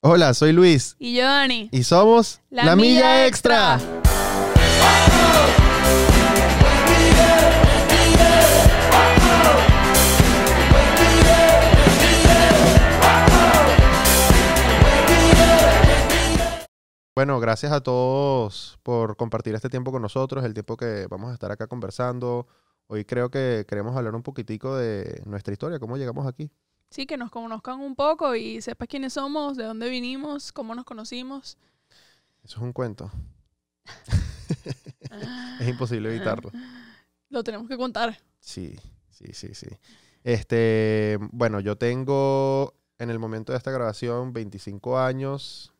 Hola, soy Luis Y yo, Dani. y somos La Milla Extra. Bueno, gracias a todos por compartir este tiempo con nosotros, el tiempo que vamos a estar acá conversando. Hoy creo que queremos hablar un poquitico de nuestra historia, cómo llegamos aquí. Sí, que nos conozcan un poco y sepas quiénes somos, de dónde vinimos, cómo nos conocimos. Eso es un cuento. es imposible evitarlo. Lo tenemos que contar. Sí, sí, sí, sí. Este, bueno, yo tengo en el momento de esta grabación 25 años.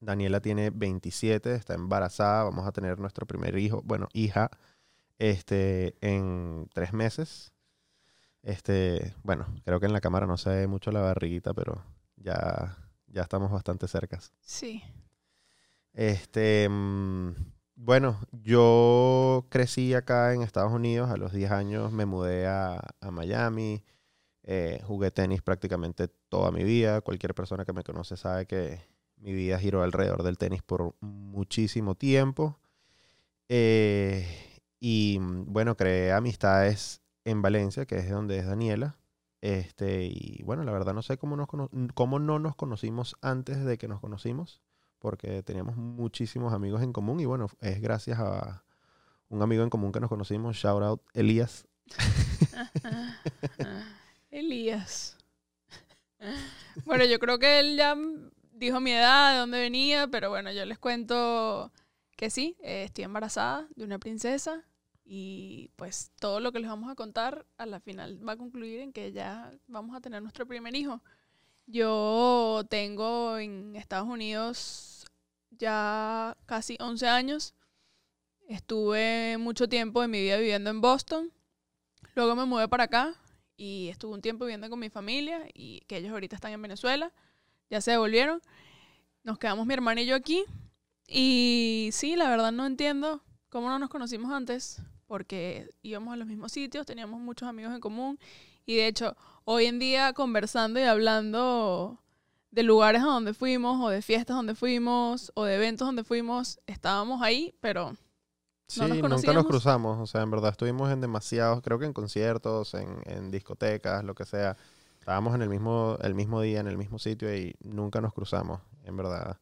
Daniela tiene 27, está embarazada. Vamos a tener nuestro primer hijo, bueno, hija, este, en tres meses. Este, bueno, creo que en la cámara no se ve mucho la barriguita, pero ya, ya estamos bastante cercas. Sí. Este, mm, bueno, yo crecí acá en Estados Unidos. A los 10 años me mudé a, a Miami. Eh, jugué tenis prácticamente toda mi vida. Cualquier persona que me conoce sabe que mi vida giró alrededor del tenis por muchísimo tiempo. Eh, y mm, bueno, creé amistades en Valencia, que es de donde es Daniela. Este, y bueno, la verdad no sé cómo, nos cómo no nos conocimos antes de que nos conocimos porque teníamos muchísimos amigos en común y bueno, es gracias a un amigo en común que nos conocimos, shout out Elías. Elías. Bueno, yo creo que él ya dijo mi edad, de dónde venía, pero bueno, yo les cuento que sí, eh, estoy embarazada de una princesa y pues todo lo que les vamos a contar a la final va a concluir en que ya vamos a tener nuestro primer hijo. Yo tengo en Estados Unidos ya casi 11 años. Estuve mucho tiempo de mi vida viviendo en Boston. Luego me mudé para acá y estuve un tiempo viviendo con mi familia y que ellos ahorita están en Venezuela. Ya se devolvieron. Nos quedamos mi hermana y yo aquí. Y sí, la verdad no entiendo cómo no nos conocimos antes, porque íbamos a los mismos sitios, teníamos muchos amigos en común y de hecho hoy en día conversando y hablando de lugares a donde fuimos o de fiestas donde fuimos o de eventos donde fuimos, estábamos ahí, pero Sí, nos nunca nos cruzamos, o sea, en verdad estuvimos en demasiados, creo que en conciertos, en, en discotecas, lo que sea. Estábamos en el mismo, el mismo día, en el mismo sitio y nunca nos cruzamos, en verdad.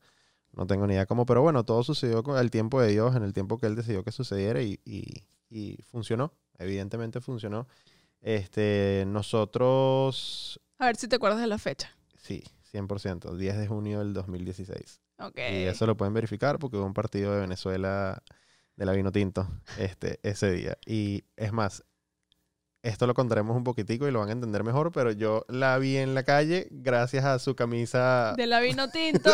No tengo ni idea cómo, pero bueno, todo sucedió con el tiempo de Dios, en el tiempo que Él decidió que sucediera y, y, y funcionó, evidentemente funcionó. Este, nosotros, a ver si te acuerdas de la fecha. sí, 100%, 10 de junio del 2016. Ok. Y eso lo pueden verificar porque hubo un partido de Venezuela de la Vino Tinto este, ese día. Y es más, esto lo contaremos un poquitico y lo van a entender mejor, pero yo la vi en la calle gracias a su camisa. De la vino tinto,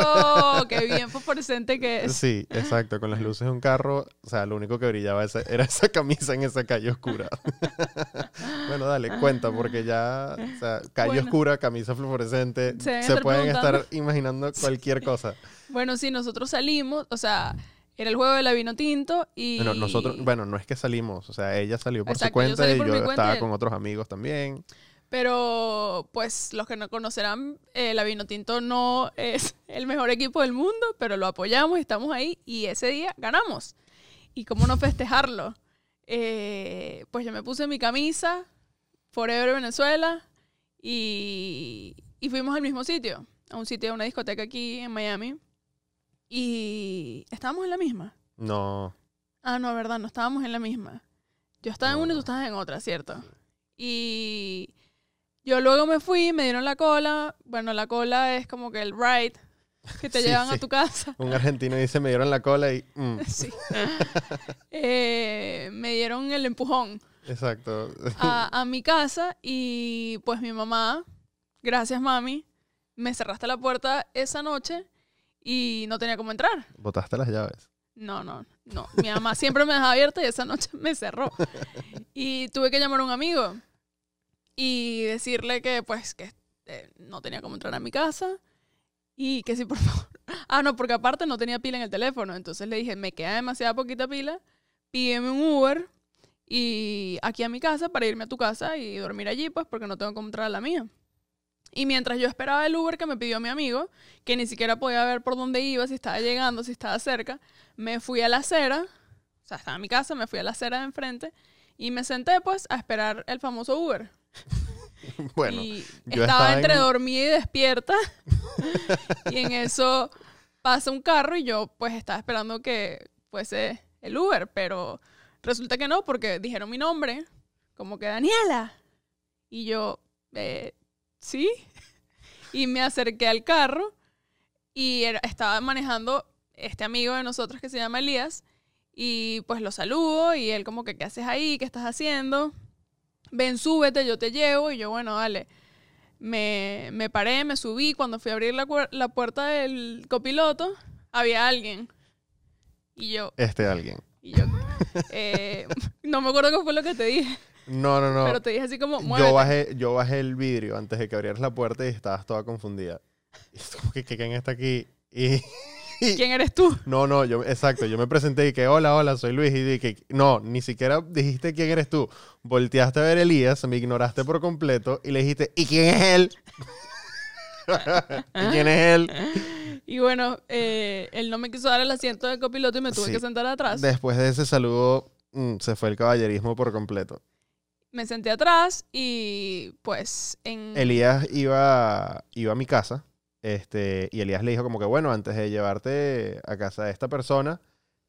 qué bien fosforescente que es. Sí, exacto, con las luces de un carro. O sea, lo único que brillaba esa- era esa camisa en esa calle oscura. bueno, dale, cuenta, porque ya, o sea, calle Bueno. oscura, camisa fluorescente, Se se, deben estar pueden estar imaginando cualquier cosa. Bueno, sí, nosotros salimos, o sea, era el juego de la vino tinto y... Bueno, nosotros, bueno, no es que salimos, o sea, ella salió por Exacto, su yo cuenta salí y yo cuenta estaba y- con otros amigos también. Pero, pues, los que no conocerán, eh, la vino tinto no es el mejor equipo del mundo, pero lo apoyamos estamos ahí y ese día ganamos. ¿Y cómo no festejarlo? Eh, pues yo me puse mi camisa, Forever Venezuela, y, y fuimos al mismo sitio, a un sitio, a una discoteca aquí en Miami. Y estábamos en la misma. No, Ah, no, verdad, no estábamos en la misma. Yo estaba en una y tú estabas en otra, ¿cierto? Y yo luego me fui, me dieron la cola. Bueno, la cola es como que el ride que te Sí, llevan sí. a tu casa. un argentino dice, me dieron la cola y... mm, Sí. Eh, me dieron el empujón exacto. a, a mi casa y pues mi mamá, gracias mami, me cerraste la puerta esa noche y no tenía cómo entrar. Botaste las llaves. No, no, no. Mi mamá siempre me dejaba abierta y esa noche me cerró. Y tuve que llamar a un amigo y decirle que, pues, que eh, no tenía cómo entrar a mi casa y que sí, por favor. Ah, no, porque aparte no tenía pila en el teléfono. Entonces le dije, me queda demasiada poquita pila, pídeme un Uber y aquí a mi casa para irme a tu casa y dormir allí, pues, porque no tengo cómo entrar a la mía. Y mientras yo esperaba el Uber que me pidió mi amigo, que ni siquiera podía ver por dónde iba, si estaba llegando, si estaba cerca, me fui a la acera, o sea, estaba en mi casa, me fui a la acera de enfrente y me senté pues a esperar el famoso Uber. Bueno, y yo estaba, estaba entre en- dormida y despierta. y en eso pasa un carro y yo pues estaba esperando que fuese el Uber, pero resulta que no, porque dijeron mi nombre, como que Daniela. Y yo, eh, ¿sí? Y me acerqué al carro y estaba manejando este amigo de nosotros que se llama Elías. Y pues lo saludo y él como que, ¿qué haces ahí? ¿Qué estás haciendo? Ven, súbete, yo te llevo. Y yo, bueno, dale. Me, me paré, me subí. Cuando fui a abrir la, la puerta del copiloto, había alguien. Y yo, este alguien. y yo, eh, no me acuerdo qué fue lo que te dije, No, no, no. pero te dije así como, muévete. Yo bajé, yo bajé el vidrio antes de que abrieras la puerta y estabas toda confundida. Y es como que, ¿quién está aquí? Y, ¿Quién eres tú? no, no, yo, exacto, yo me presenté y que hola, hola, soy Luis. Y dije, no, ni siquiera dijiste quién eres tú. Volteaste a ver a Elías, me ignoraste por completo y le dijiste, ¿y quién es él? ¿Y quién es él? Y bueno, eh, él no me quiso dar el asiento del copiloto y me tuve Sí. que sentar atrás. Después de ese saludo, mm, se fue el caballerismo por completo. Me senté atrás y pues en... Elías iba, iba a mi casa este, y Elías le dijo como que, bueno, antes de llevarte a casa de esta persona,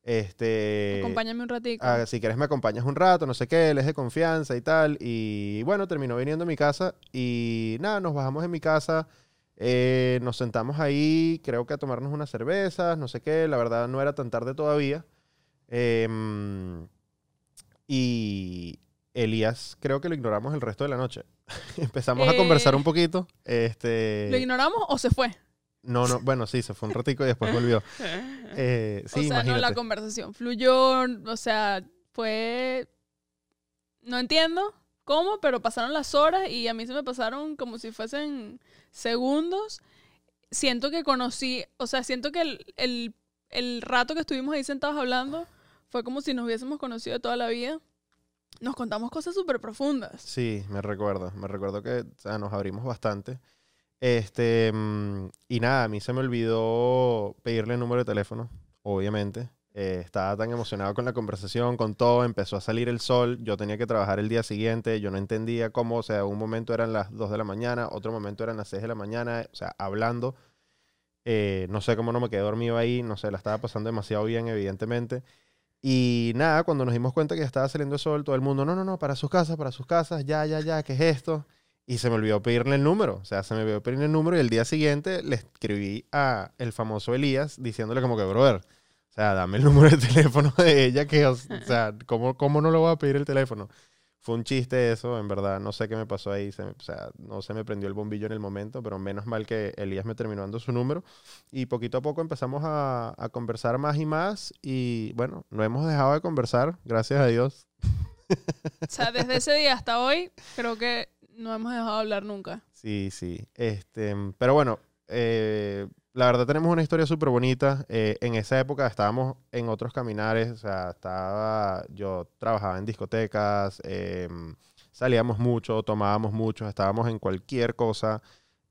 este, Acompáñame un ratito. ah, si quieres me acompañas un rato, no sé qué, él es de confianza y tal. Y bueno, terminó viniendo a mi casa y nada, nos bajamos en mi casa, eh, nos sentamos ahí, creo que a tomarnos unas cervezas, no sé qué, la verdad no era tan tarde todavía. Em, y Elías creo que lo ignoramos el resto de la noche. Empezamos a Eh. conversar un poquito. Este, ¿Lo ignoramos o se fue? no, no, bueno, sí, se fue un ratico y después volvió. Eh, sí, o sea, no, la conversación fluyó, o sea, fue... No entiendo cómo, pero pasaron las horas y a mí se me pasaron como si fuesen segundos. Siento que conocí, o sea, siento que el, el, el rato que estuvimos ahí sentados hablando fue como si nos hubiésemos conocido de toda la vida. Nos contamos cosas súper profundas. Sí, me recuerdo. Me recuerdo que o nos abrimos bastante. Este, mm, y nada, a mí se me olvidó pedirle el número de teléfono, obviamente. Eh, estaba tan emocionado con la conversación, con todo. Empezó a salir el sol. Yo tenía que trabajar el día siguiente. Yo no entendía cómo, o sea, un momento eran las 2 de la mañana, otro momento eran las 6 de la mañana, o sea, hablando. Eh, no sé cómo no me quedé dormido ahí, no sé, la estaba pasando demasiado bien, evidentemente. Y nada, cuando nos dimos cuenta que ya estaba saliendo el sol, todo el mundo, no, no, no, para sus casas, para sus casas, ya, ya, ya, ¿qué es esto? Y se me olvidó pedirle el número, o sea, se me olvidó pedirle el número y el día siguiente le escribí a el famoso Elías diciéndole como que, brother, o sea, dame el número de teléfono de ella, que, o sea, ¿cómo, cómo no le voy a pedir el teléfono? Fue un chiste eso, en verdad, no sé qué me pasó ahí, se me- o sea, no se me prendió el bombillo en el momento, pero menos mal que Elías me terminó dando su número y poquito a poco empezamos a, a conversar más y más y bueno, no hemos dejado de conversar, gracias a Dios. O sea, desde ese día hasta hoy, creo que no hemos dejado de hablar nunca. Sí, sí. Este, pero bueno, eh, la verdad tenemos una historia súper bonita. Eh, en esa época estábamos en otros caminares, o sea, estaba, yo trabajaba en discotecas, eh, salíamos mucho, tomábamos mucho, estábamos en cualquier cosa,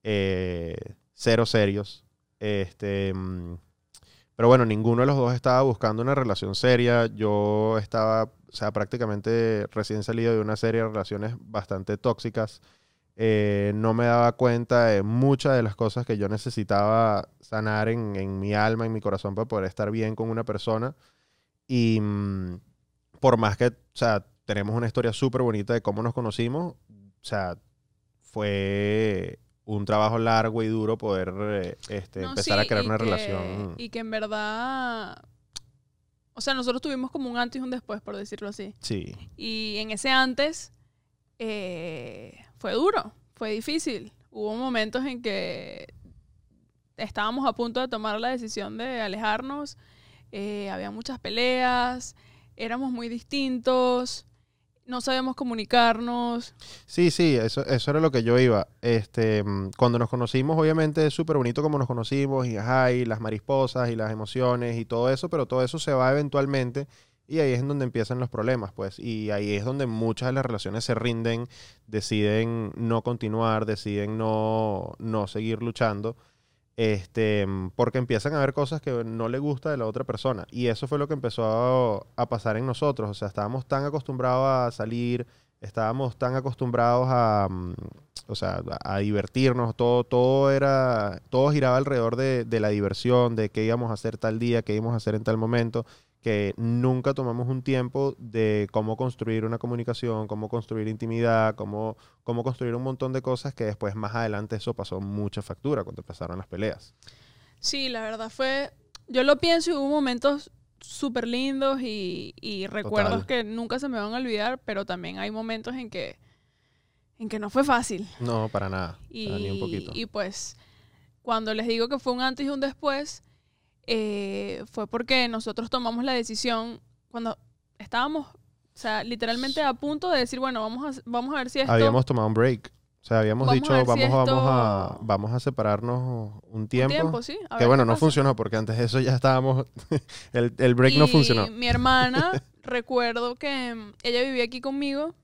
eh, cero serios. Este, mm, pero bueno, ninguno de los dos estaba buscando una relación seria. Yo estaba, o sea, prácticamente recién salido de una serie de relaciones bastante tóxicas. Eh, no me daba cuenta de muchas de las cosas que yo necesitaba sanar en, en mi alma, en mi corazón para poder estar bien con una persona. Y mm, por más que, o sea, tenemos una historia súper bonita de cómo nos conocimos, o sea, fue un trabajo largo y duro poder eh, este, No, empezar sí, a crear una que- relación. Y que en verdad. O sea, nosotros tuvimos como un antes y un después, por decirlo así. Sí, Y en ese antes eh, fue duro, fue difícil. Hubo momentos en que estábamos a punto de tomar la decisión de alejarnos. eh, había muchas peleas, éramos muy distintos, no sabíamos comunicarnos. Sí, sí, eso, eso era lo que yo iba. Este, cuando nos conocimos, obviamente es súper bonito como nos conocimos, y ajá, y las mariposas y las emociones y todo eso, pero todo eso se va eventualmente Y ahí es en donde empiezan los problemas, pues. Y ahí es donde muchas de las relaciones se rinden, deciden no continuar, deciden no, no seguir luchando. Este, porque empiezan a ver cosas que no le gusta de la otra persona. Y eso fue lo que empezó a, pasar en nosotros. O sea, estábamos tan acostumbrados a salir, estábamos tan acostumbrados a, mm, o sea, a divertirnos, todo, todo era, todo giraba alrededor de, de la diversión, de qué íbamos a hacer tal día, qué íbamos a hacer en tal momento, que nunca tomamos un tiempo de cómo construir una comunicación, cómo construir intimidad, cómo, cómo construir un montón de cosas que después más adelante eso pasó mucha factura cuando empezaron las peleas. Sí, la verdad fue, yo lo pienso y hubo momentos súper lindos y, y recuerdos Total. que nunca se me van a olvidar, pero también hay momentos en que, en que no fue fácil. No, para nada, Y, para ni un poquito. y pues, cuando les digo que fue un antes y un después, eh, fue porque nosotros tomamos la decisión cuando estábamos, o sea, literalmente a punto de decir, bueno, vamos a, vamos a ver si esto... Habíamos tomado un break. O sea, habíamos Vamos dicho, si vamos, vamos, a, vamos a separarnos un un tiempo. tiempo, sí. a que bueno, no pasa. funcionó porque antes de eso ya estábamos... el, el break no funcionó. Mi hermana, recuerdo que mm, ella vivía aquí conmigo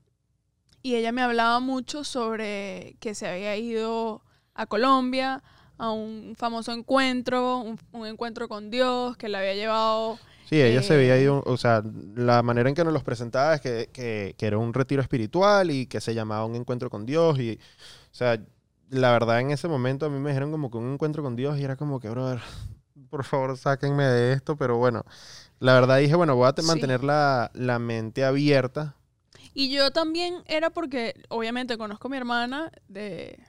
y ella me hablaba mucho sobre que se había ido a Colombia a un famoso encuentro, un, un encuentro con Dios, que le había llevado... Sí, ella se veía eh, ido, o sea, la manera en que nos los presentaba es que, que- que era un retiro espiritual y que se llamaba un encuentro con Dios y, o sea, la verdad en ese momento a mí me dijeron como que un encuentro con Dios y era como que, brother, por favor sáquenme de esto, pero bueno, la verdad dije, bueno, voy a Sí. mantener la, la mente abierta. Y yo también era porque, obviamente, conozco a mi hermana de...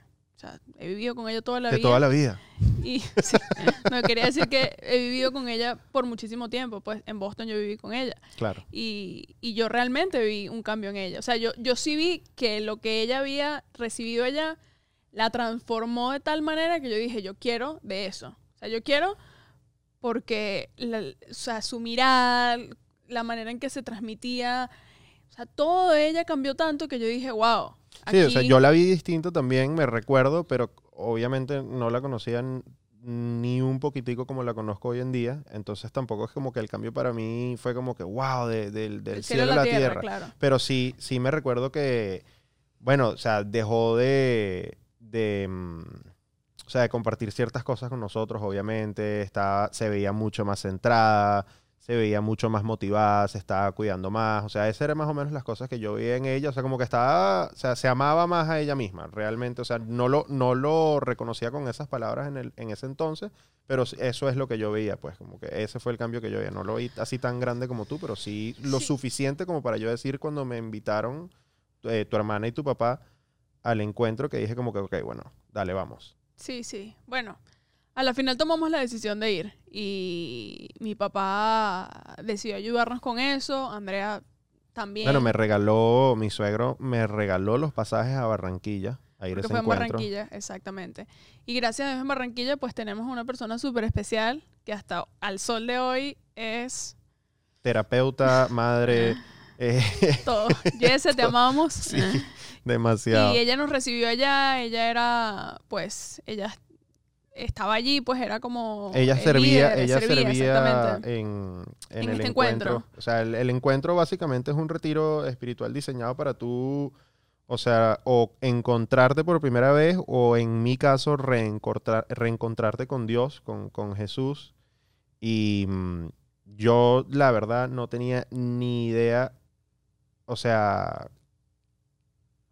Sea, he vivido con ella toda la de vida. toda la vida. Y sí, no quería decir que he vivido con ella por muchísimo tiempo. Pues en Boston yo viví con ella. Claro. Y, y yo realmente vi un cambio en ella. O sea, yo, yo sí vi que lo que ella había recibido allá la transformó de tal manera que yo dije, yo quiero de eso. O sea, yo quiero porque la- o sea, su mirada, la manera en que se transmitía, o sea, todo de ella cambió tanto que yo dije, wow. Sí, o sea, yo la vi distinto también, me recuerdo, pero obviamente no la conocía ni un poquitico como la conozco hoy en día. Entonces tampoco es como que el cambio para mí fue como que, wow, de- del, del del cielo a la tierra. claro. Pero sí, sí me recuerdo que, bueno, o sea, dejó de, de, mm, o sea, de compartir ciertas cosas con nosotros, obviamente. Estaba, se veía mucho más centrada, se veía mucho más motivada, se estaba cuidando más. O sea, esas eran más o menos las cosas que yo veía en ella. O sea, como que estaba, o sea, se amaba más a ella misma, realmente. O sea, no lo, no lo reconocía con esas palabras en, el, en ese entonces, pero eso es lo que yo veía, pues, como que ese fue el cambio que yo veía. No lo vi así tan grande como tú, pero sí lo Sí. suficiente como para yo decir cuando me invitaron eh, tu hermana y tu papá al encuentro que dije como que, ok, bueno, dale, vamos. Sí, sí. Bueno, a la final tomamos la decisión de ir y mi papá decidió ayudarnos con eso, Andrea también. Bueno, me regaló, mi suegro me regaló los pasajes a Barranquilla a ir a ese fue en. Barranquilla, exactamente. Y gracias a Dios en Barranquilla pues tenemos una persona súper especial que hasta al sol de hoy es Terapeuta, madre, eh, todo. Jesse, te amamos. Sí. demasiado. Y ella nos recibió allá, ella era, pues, ella estaba allí, pues era como... Ella el servía, líder, ella servía en, en En el este encuentro. encuentro. O sea, el, el encuentro básicamente es un retiro espiritual diseñado para tú, o sea, o encontrarte por primera vez, o en mi caso, reencontrar- reencontrarte con Dios, con, con Jesús. Y mm, yo, la verdad, no tenía ni idea, o sea,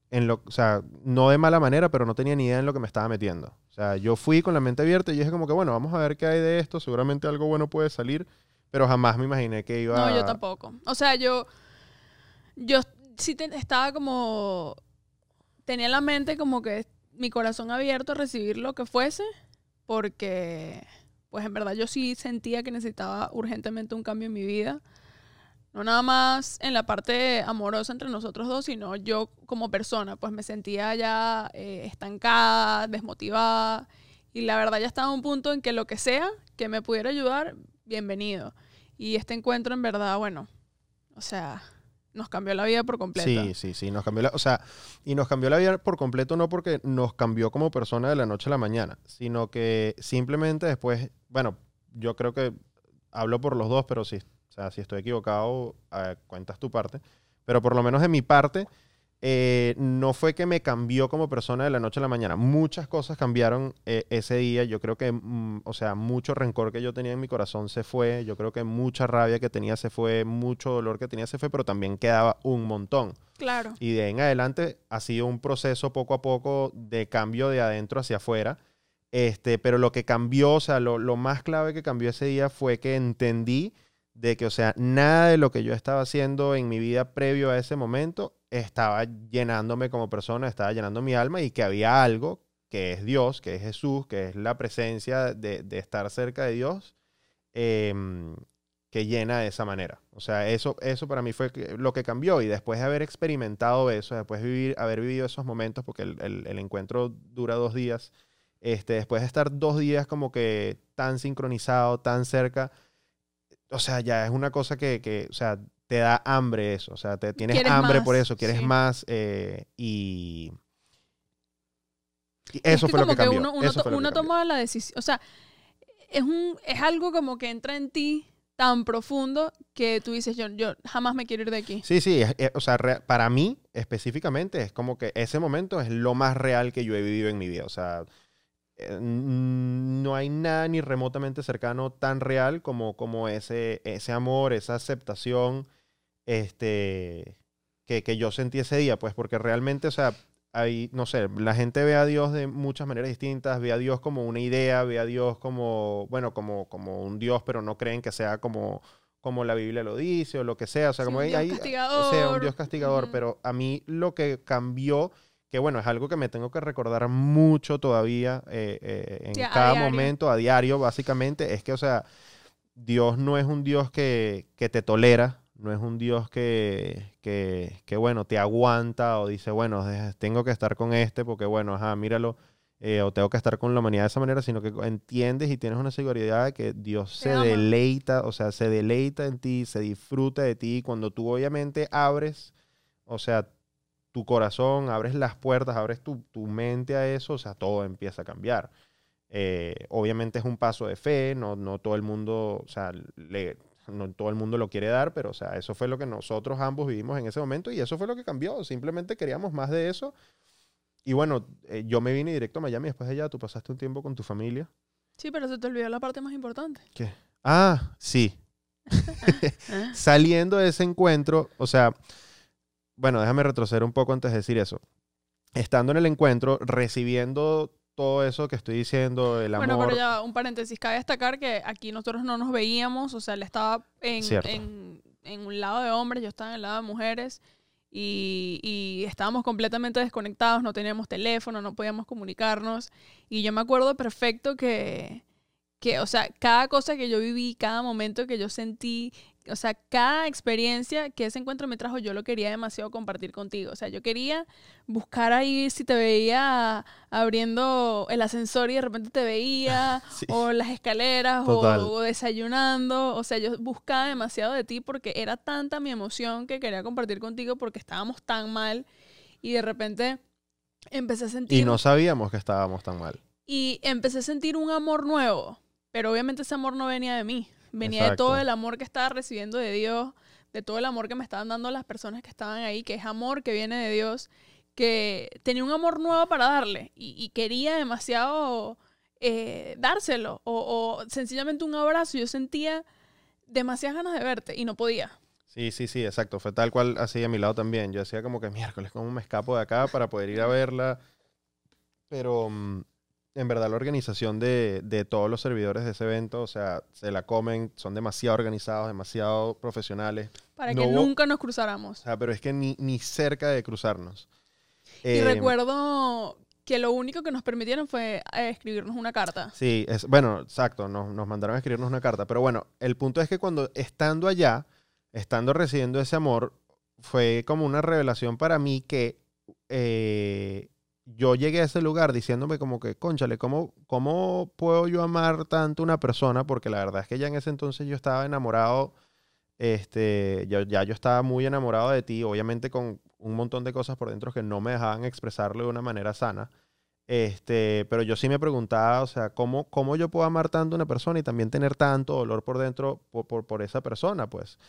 en lo, o sea, no de mala manera, pero no tenía ni idea en lo que me estaba metiendo. O sea, yo fui con la mente abierta y dije como que, bueno, vamos a ver qué hay de esto, seguramente algo bueno puede salir, pero jamás me imaginé que iba No, yo tampoco. O sea, yo, yo sí te- estaba como, tenía en la mente como que mi corazón abierto a recibir lo que fuese, porque, pues en verdad yo sí sentía que necesitaba urgentemente un cambio en mi vida. No nada más en la parte amorosa entre nosotros dos, sino yo como persona, pues me sentía ya eh, estancada, desmotivada. Y la verdad ya estaba a un punto en que lo que sea que me pudiera ayudar, bienvenido. Y este encuentro en verdad, bueno, o sea, nos cambió la vida por completo. Sí, sí, sí, nos cambió la, o sea, y nos cambió la vida por completo no porque nos cambió como persona de la noche a la mañana, sino que simplemente después, bueno, yo creo que hablo por los dos, pero si O sea, si estoy equivocado, eh, cuentas tu parte. Pero por lo menos de mi parte, eh, no fue que me cambió como persona de la noche a la mañana. Muchas cosas cambiaron eh, ese día. Yo creo que, mm, o sea, mucho rencor que yo tenía en mi corazón se fue. Yo creo que mucha rabia que tenía se fue, mucho dolor que tenía se fue, pero también quedaba un montón. Claro. Y de ahí en adelante ha sido un proceso poco a poco de cambio de adentro hacia afuera. Este, pero lo que cambió, o sea, lo, lo más clave que cambió ese día fue que entendí de que, o sea, nada de lo que yo estaba haciendo en mi vida previo a ese momento estaba llenándome como persona, estaba llenando mi alma y que había algo que es Dios, que es Jesús, que es la presencia de, de estar cerca de Dios, em, que llena de esa manera. O sea, eso, eso para mí fue lo que cambió y después de haber experimentado eso, después de haber vivido esos momentos, porque el, el- el encuentro dura dos días, este, después de estar dos días como que tan sincronizado, tan cerca, o sea, ya es una cosa que, que, o sea, te da hambre eso, o sea, te tienes hambre por más, eso, quieres sí. más eh, y, y Es eso fue lo como que cambió. uno, uno eso to- lo que uno cambió. toma la decisión, o sea, es, un, es algo como que entra en ti tan profundo que tú dices, yo, yo jamás me quiero ir de aquí. Sí, sí, es- es- o sea, re- para mí específicamente es como que ese momento es lo más real que yo he vivido en mi vida. O sea, no hay nada ni remotamente cercano tan real como, como ese, ese amor, esa aceptación este, que, que yo sentí ese día, pues porque realmente, o sea, hay, no sé, la gente ve a Dios de muchas maneras distintas, ve a Dios como una idea, ve a Dios como, bueno, como, como un Dios, pero no creen que sea como, como la Biblia lo dice o lo que sea, o sea, Sí, como un hay, Dios hay- castigador. o sea, un Dios castigador, Ujú. pero a mí lo que cambió, que bueno, es algo que me tengo que recordar mucho todavía eh, eh, en Sí, cada momento, a diario, básicamente, es que, o sea, Dios no es un Dios que, que te tolera, no es un Dios que, que, que, bueno, te aguanta o dice, bueno, tengo que estar con este porque, bueno, ajá, míralo, eh, o tengo que estar con la humanidad de esa manera, sino que entiendes y tienes una seguridad de que Dios se ama. deleita, o sea, se deleita en ti, se disfruta de ti, cuando tú obviamente abres, o sea, tu corazón, abres las puertas, abres tu, tu mente a eso, o sea, todo empieza a cambiar. Eh, obviamente es un paso de fe, no, no todo el mundo, o sea, le- no todo el mundo lo quiere dar, pero o sea, eso fue lo que nosotros ambos vivimos en ese momento y eso fue lo que cambió. Simplemente queríamos más de eso. Y bueno, eh, yo me vine directo a Miami después de allá, tú pasaste un tiempo con tu familia. Sí, pero se te olvidó la parte más importante. ¿Qué? Ah, sí. Saliendo de ese encuentro, o sea, bueno, déjame retroceder un poco antes de decir eso. Estando en el encuentro, recibiendo todo eso que estoy diciendo, el amor. Bueno, pero ya un paréntesis. Cabe destacar que aquí nosotros no nos veíamos, o sea, él estaba en, Cierto. en, en un lado de hombres, yo estaba en el lado de mujeres y, y estábamos completamente desconectados, no teníamos teléfono, no podíamos comunicarnos y yo me acuerdo perfecto que, que, o sea, cada cosa que yo viví, cada momento que yo sentí, o sea, cada experiencia que ese encuentro me trajo, yo lo quería demasiado compartir contigo. O sea, yo quería buscar ahí si te veía abriendo el ascensor y de repente te veía, Sí. o las escaleras, o, o desayunando. O sea, yo buscaba demasiado de ti porque era tanta mi emoción que quería compartir contigo porque estábamos tan mal y de repente empecé a sentir Y no sabíamos que estábamos tan mal. y empecé a sentir un amor nuevo, pero obviamente ese amor no venía de mí, venía de todo el amor que estaba recibiendo de Dios, de todo el amor que me estaban dando las personas que estaban ahí, que es amor que viene de Dios, que tenía un amor nuevo para darle y, y quería demasiado eh, dárselo o, o sencillamente un abrazo. Yo sentía demasiadas ganas de verte y no podía. Sí, sí, sí, exacto. Fue tal cual así a mi lado también. Yo decía como que miércoles, ¿cómo me escapo de acá para poder ir a verla? Pero mm, en verdad la organización de, de todos los servidores de ese evento, o sea, se la comen, son demasiado organizados, demasiado profesionales. Para No que hubo- nunca nos O cruzáramos. sea, pero es que ni, ni cerca de cruzarnos. Y Eh, recuerdo que lo único que nos permitieron fue eh, escribirnos una carta. Sí, es, bueno, exacto, nos, nos mandaron a escribirnos una carta, pero bueno, el punto es que cuando estando allá, estando recibiendo ese amor, fue como una revelación para mí que eh, yo llegué a ese lugar diciéndome como que, conchale, ¿cómo, ¿cómo puedo yo amar tanto una persona? Porque la verdad es que ya en ese entonces yo estaba enamorado, este, ya, ya yo estaba muy enamorado de ti, obviamente con un montón de cosas por dentro que no me dejaban expresarlo de una manera sana. Este, pero yo sí me preguntaba, o sea, ¿cómo, ¿cómo yo puedo amar tanto a una persona y también tener tanto dolor por dentro por, por, esa persona? Pues,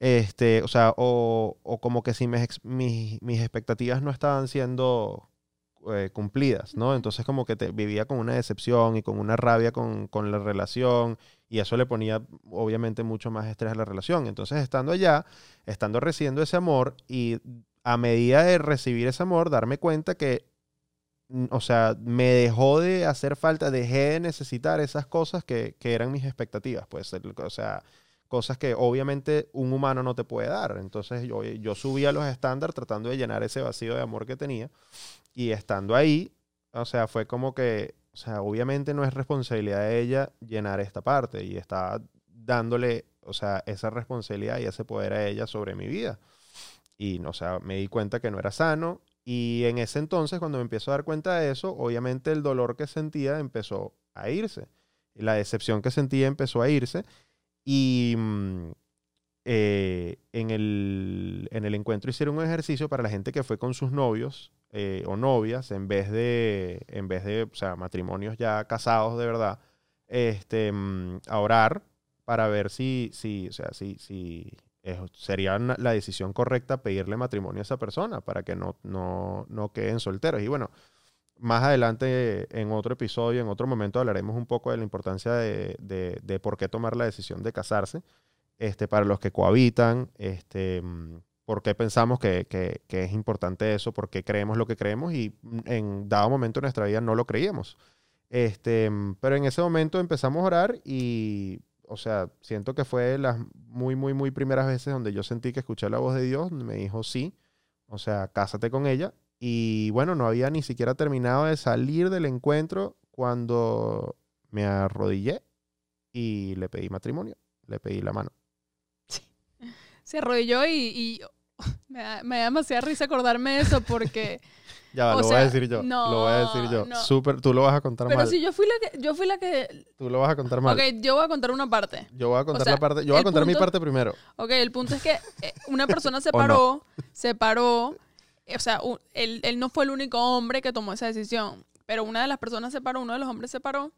este, o sea, o, o como que si mis, mis expectativas no estaban siendo eh, cumplidas, ¿no? Entonces como que te, vivía con una decepción y con una rabia con, con la relación y eso le ponía obviamente mucho más estrés a la relación. Entonces estando allá, estando recibiendo ese amor y a medida de recibir ese amor, darme cuenta que, mm, o sea, me dejó de hacer falta, dejé de necesitar esas cosas que, que eran mis expectativas, pues, o sea, cosas que obviamente un humano no te puede dar. Entonces yo, yo subía los estándares tratando de llenar ese vacío de amor que tenía y estando ahí, o sea, fue como que, o sea, obviamente no es responsabilidad de ella llenar esta parte y estaba dándole, o sea, esa responsabilidad y ese poder a ella sobre mi vida. Y, o sea, me di cuenta que no era sano. Y en ese entonces, cuando me empiezo a dar cuenta de eso, obviamente el dolor que sentía empezó a irse. La decepción que sentía empezó a irse. Y mm, eh, en, el, en el encuentro hicieron un ejercicio para la gente que fue con sus novios eh, o novias, en vez de, en vez de, o sea, matrimonios ya casados de verdad, este, mm, a orar para ver si, si, o sea, si, si eh, sería una- la decisión correcta pedirle matrimonio a esa persona para que no, no, no queden solteros. Y bueno, más adelante en otro episodio, en otro momento, hablaremos un poco de la importancia de, de- de por qué tomar la decisión de casarse este, para los que cohabitan, este, mm, por qué pensamos que, que- que es importante eso, por qué creemos lo que creemos y mm, en dado momento de nuestra vida no lo creíamos. Este, mm, pero en ese momento empezamos a orar y, o sea, siento que fue las muy, muy, muy primeras veces donde yo sentí que escuché la voz de Dios, me dijo sí, o sea, cásate con ella. Y bueno, no había ni siquiera terminado de salir del encuentro cuando me arrodillé y le pedí matrimonio, le pedí la mano. Se arrodilló y, y me, da, me da demasiada risa acordarme de eso porque... Ya, lo voy a sea, decir yo. no, lo voy a decir yo. no. Súper, tú lo vas a contar Pero mal. si yo fui la que... Yo fui la que... Tú lo vas a contar mal. Ok, yo voy a contar una parte. Yo voy a contar sea, la parte. Yo voy a contar mi parte primero. Ok, el punto es que eh, una persona se paró, se paró, o sea, él, él no fue el único hombre que tomó esa decisión, pero una de las personas se paró, uno de los hombres se paró,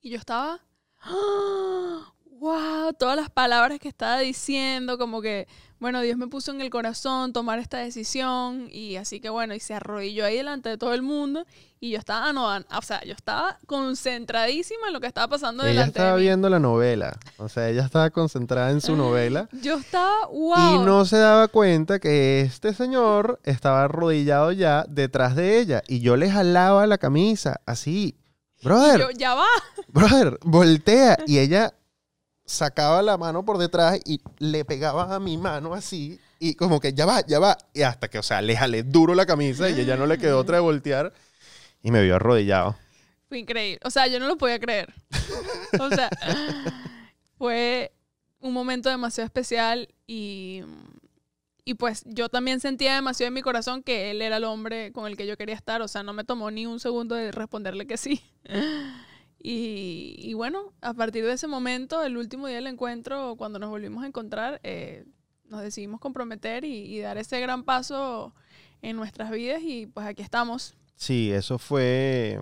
y yo estaba, ¡ah! Wow, todas las palabras que estaba diciendo, como que, bueno, Dios me puso en el corazón tomar esta decisión, y así que bueno, y se arrodilló ahí delante de todo el mundo, y yo estaba, no, o sea, yo estaba concentradísima en lo que estaba pasando Ella delante estaba de mí. viendo la novela. O sea, ella estaba concentrada en su novela. Yo estaba, wow. Y no se daba cuenta que este señor estaba arrodillado ya detrás de ella. Y yo le jalaba la camisa así. Brother, yo, ya va. brother, voltea. Y ella sacaba la mano por detrás y le pegaba a mi mano así. Y como que ya va, ya va. Y hasta que, o sea, le jalé duro la camisa y ella no le quedó otra de voltear. Y me vio arrodillado. Fue increíble. O sea, yo no lo podía creer. O sea, fue un momento demasiado especial y, y pues yo también sentía demasiado en mi corazón que él era el hombre con el que yo quería estar. O sea, no me tomó ni un segundo de responderle que sí. Y, bueno, a partir de ese momento, el último día del encuentro, cuando nos volvimos a encontrar, eh, nos decidimos comprometer y, y dar ese gran paso en nuestras vidas y pues aquí estamos. Sí, eso fue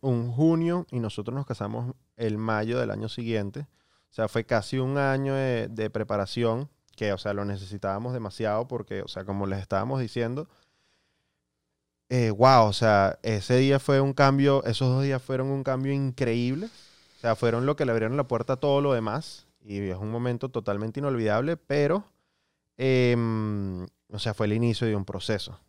un junio y nosotros nos casamos el mayo del año siguiente. O sea, fue casi un año de, de preparación que, o sea, lo necesitábamos demasiado porque, o sea, como les estábamos diciendo, eh, wow, o sea, ese día fue un cambio, esos dos días fueron un cambio increíble. O sea, fueron lo que le abrieron la puerta a todo lo demás y es un momento totalmente inolvidable, pero, em, o sea, fue el inicio de un proceso.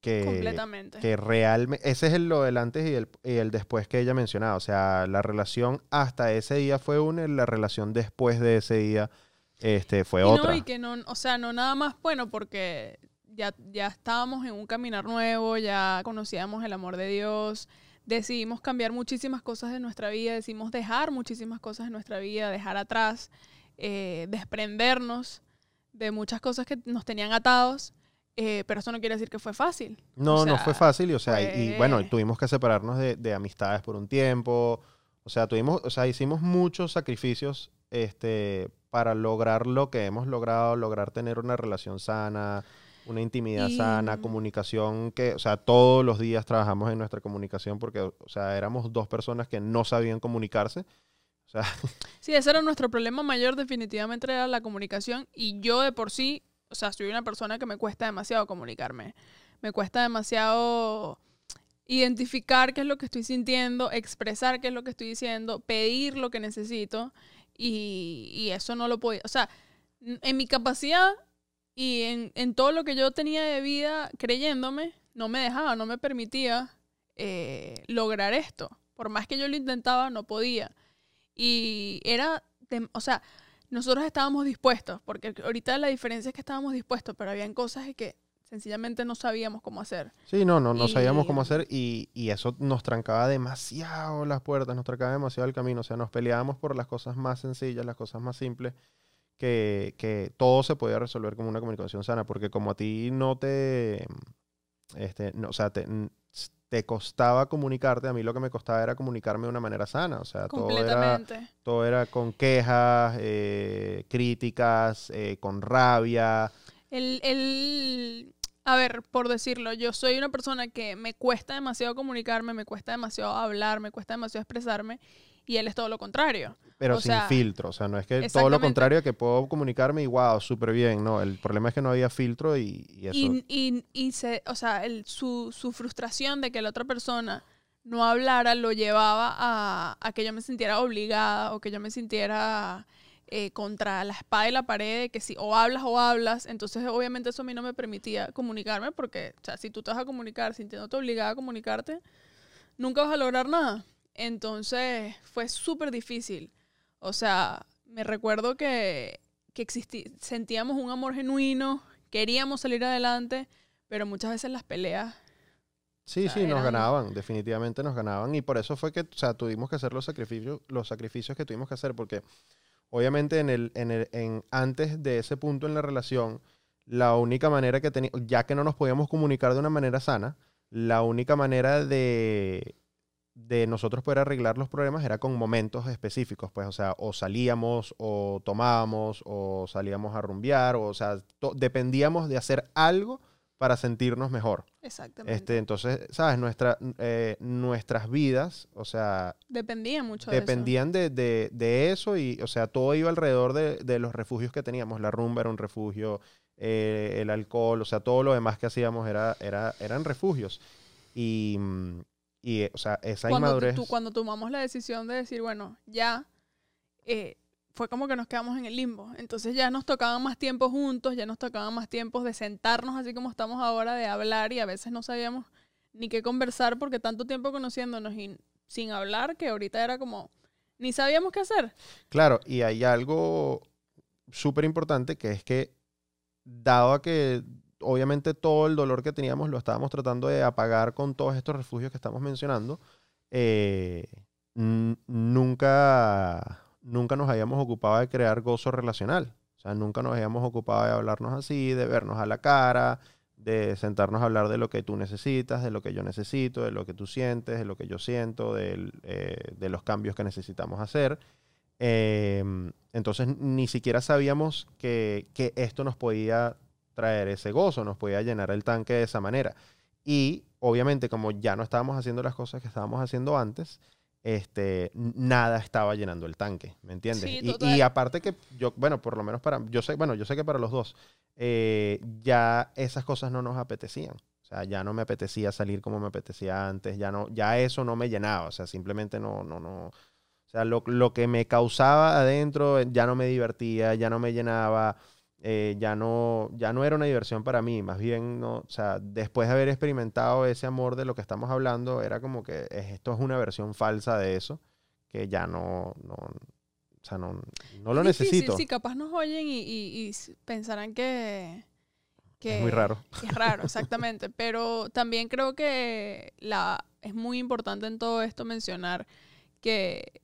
Que, completamente. que realmente, ese es el, lo del antes y el, y el después que ella mencionaba. O sea, la relación hasta ese día fue una, y la relación después de ese día este, fue y otra. No, y que no, o sea, no nada más bueno porque ya, ya estábamos en un caminar nuevo, ya conocíamos el amor de Dios, decidimos cambiar muchísimas cosas de nuestra vida, decidimos dejar muchísimas cosas de nuestra vida, dejar atrás, eh, desprendernos de muchas cosas que nos tenían atados, eh, pero eso no quiere decir que fue fácil. no, o no sea, fue fácil. Y, o sea, y- y fue- bueno, tuvimos que separarnos de, de amistades por un tiempo. O sea, tuvimos, o sea, hicimos muchos sacrificios este, para lograr lo que hemos logrado, lograr tener una relación sana, una intimidad Y- sana, comunicación que, o sea, todos los días trabajamos en nuestra comunicación porque, o sea, éramos dos personas que no sabían comunicarse. O sea, Sí, ese era nuestro problema mayor, definitivamente era la comunicación. Y yo de por sí, o sea, soy una persona que me cuesta demasiado comunicarme. Me cuesta demasiado identificar qué es lo que estoy sintiendo, expresar qué es lo que estoy diciendo, pedir lo que necesito. Y, y eso no lo podía. O sea, en mi capacidad y en, en todo lo que yo tenía de vida creyéndome, no me dejaba, no me permitía eh, lograr esto. Por más que yo lo intentaba, no podía. Y era, de- o sea, nosotros estábamos dispuestos, porque ahorita la diferencia es que estábamos dispuestos, pero habían cosas que sencillamente no sabíamos cómo hacer. sí, no, no, no sabíamos cómo hacer y, y eso nos trancaba demasiado las puertas, nos trancaba demasiado el camino. O sea, nos peleábamos por las cosas más sencillas, las cosas más simples, que, que todo se podía resolver como una comunicación sana, porque como a ti no te, este, no, o sea, te, te costaba comunicarte, a mí lo que me costaba era comunicarme de una manera sana, o sea, todo era, todo era con quejas, eh, críticas, eh, con rabia. El, el, a ver, por decirlo, yo soy una persona que me cuesta demasiado comunicarme, me cuesta demasiado hablar, me cuesta demasiado expresarme, y él es todo lo contrario. Pero O sin sea, filtro, o sea, no es que todo lo contrario, que puedo comunicarme y wow, súper bien, no, el problema es que no había filtro y, y eso. Y, y, y se, o sea, el, su, su frustración de que la otra persona no hablara lo llevaba a, a que yo me sintiera obligada o que yo me sintiera eh, contra la espada y la pared, que si o hablas o hablas, entonces obviamente eso a mí no me permitía comunicarme porque, o sea, si tú te vas a comunicar sintiéndote obligada a comunicarte, nunca vas a lograr nada. Entonces fue súper difícil. O sea, me recuerdo que, que existi- sentíamos un amor genuino, queríamos salir adelante, pero muchas veces las peleas. Sí, sea, sí, nos eran- ganaban, definitivamente nos ganaban y por eso fue que, o sea, tuvimos que hacer los sacrificios, los sacrificios que tuvimos que hacer porque obviamente en el, en el, en antes de ese punto en la relación, la única manera que teníamos, ya que no nos podíamos comunicar de una manera sana, la única manera de, de nosotros poder arreglar los problemas era con momentos específicos, pues, o sea, o salíamos, o tomábamos, o salíamos a rumbear, o, o sea, dependíamos de hacer algo para sentirnos mejor. Exactamente. Este, entonces, ¿sabes? Nuestra, eh, nuestras vidas, o sea, Dependía mucho de eso. dependían de, de- de eso y, o sea, todo iba alrededor de, de los refugios que teníamos. La rumba era un refugio, eh, el alcohol, o sea, todo lo demás que hacíamos era, era, eran refugios. Y, mm, y, o sea, esa Cuando, inmadurez... tú- cuando tomamos la decisión de decir, bueno, ya, eh, fue como que nos quedamos en el limbo. Entonces ya nos tocaban más tiempos juntos, ya nos tocaban más tiempos de sentarnos así como estamos ahora, de hablar y a veces no sabíamos ni qué conversar porque tanto tiempo conociéndonos y sin hablar que ahorita era como, ni sabíamos qué hacer. Claro, y hay algo súper importante que es que, dado a que obviamente todo el dolor que teníamos lo estábamos tratando de apagar con todos estos refugios que estamos mencionando, eh, nunca, nunca nos habíamos ocupado de crear gozo relacional. O sea, nunca nos habíamos ocupado de hablarnos así, de vernos a la cara, de sentarnos a hablar de lo que tú necesitas, de lo que yo necesito, de lo que tú sientes, de lo que yo siento, eh, de los cambios que necesitamos hacer. Eh, entonces ni siquiera sabíamos que, que esto nos podía traer ese gozo, nos podía llenar el tanque de esa manera. Y obviamente como ya no estábamos haciendo las cosas que estábamos haciendo antes, este, nada estaba llenando el tanque, ¿me entiendes? Sí, Y- y, aparte que yo, bueno, por lo menos para, yo sé, bueno, yo sé que para los dos, eh, ya esas cosas no nos apetecían. O sea, ya no me apetecía salir como me apetecía antes, ya no, ya eso no me llenaba, o sea, simplemente no, no, no. O sea, lo, lo que me causaba adentro ya no me divertía, ya no me llenaba, eh, ya, no, ya no era una diversión para mí, más bien, no, o sea, después de haber experimentado ese amor de lo que estamos hablando, era como que es- esto es una versión falsa de eso, que ya no, no o sea, no, no lo Es difícil, necesito. Sí, capaz nos oyen y, y- y pensarán que, que... Es muy raro. es raro, exactamente. Pero también creo que la, es muy importante en todo esto mencionar que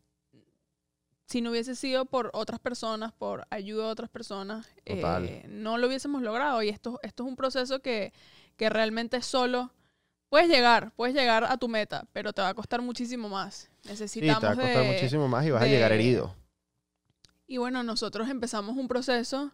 si no hubiese sido por otras personas, por ayuda de otras personas, eh, no lo hubiésemos logrado. Y esto, esto es un proceso que, que realmente solo puedes llegar, puedes llegar a tu meta, pero te va a costar muchísimo más. Sí, te Necesitamos va a costar de- muchísimo más y vas a de- llegar herido. y bueno, nosotros empezamos un proceso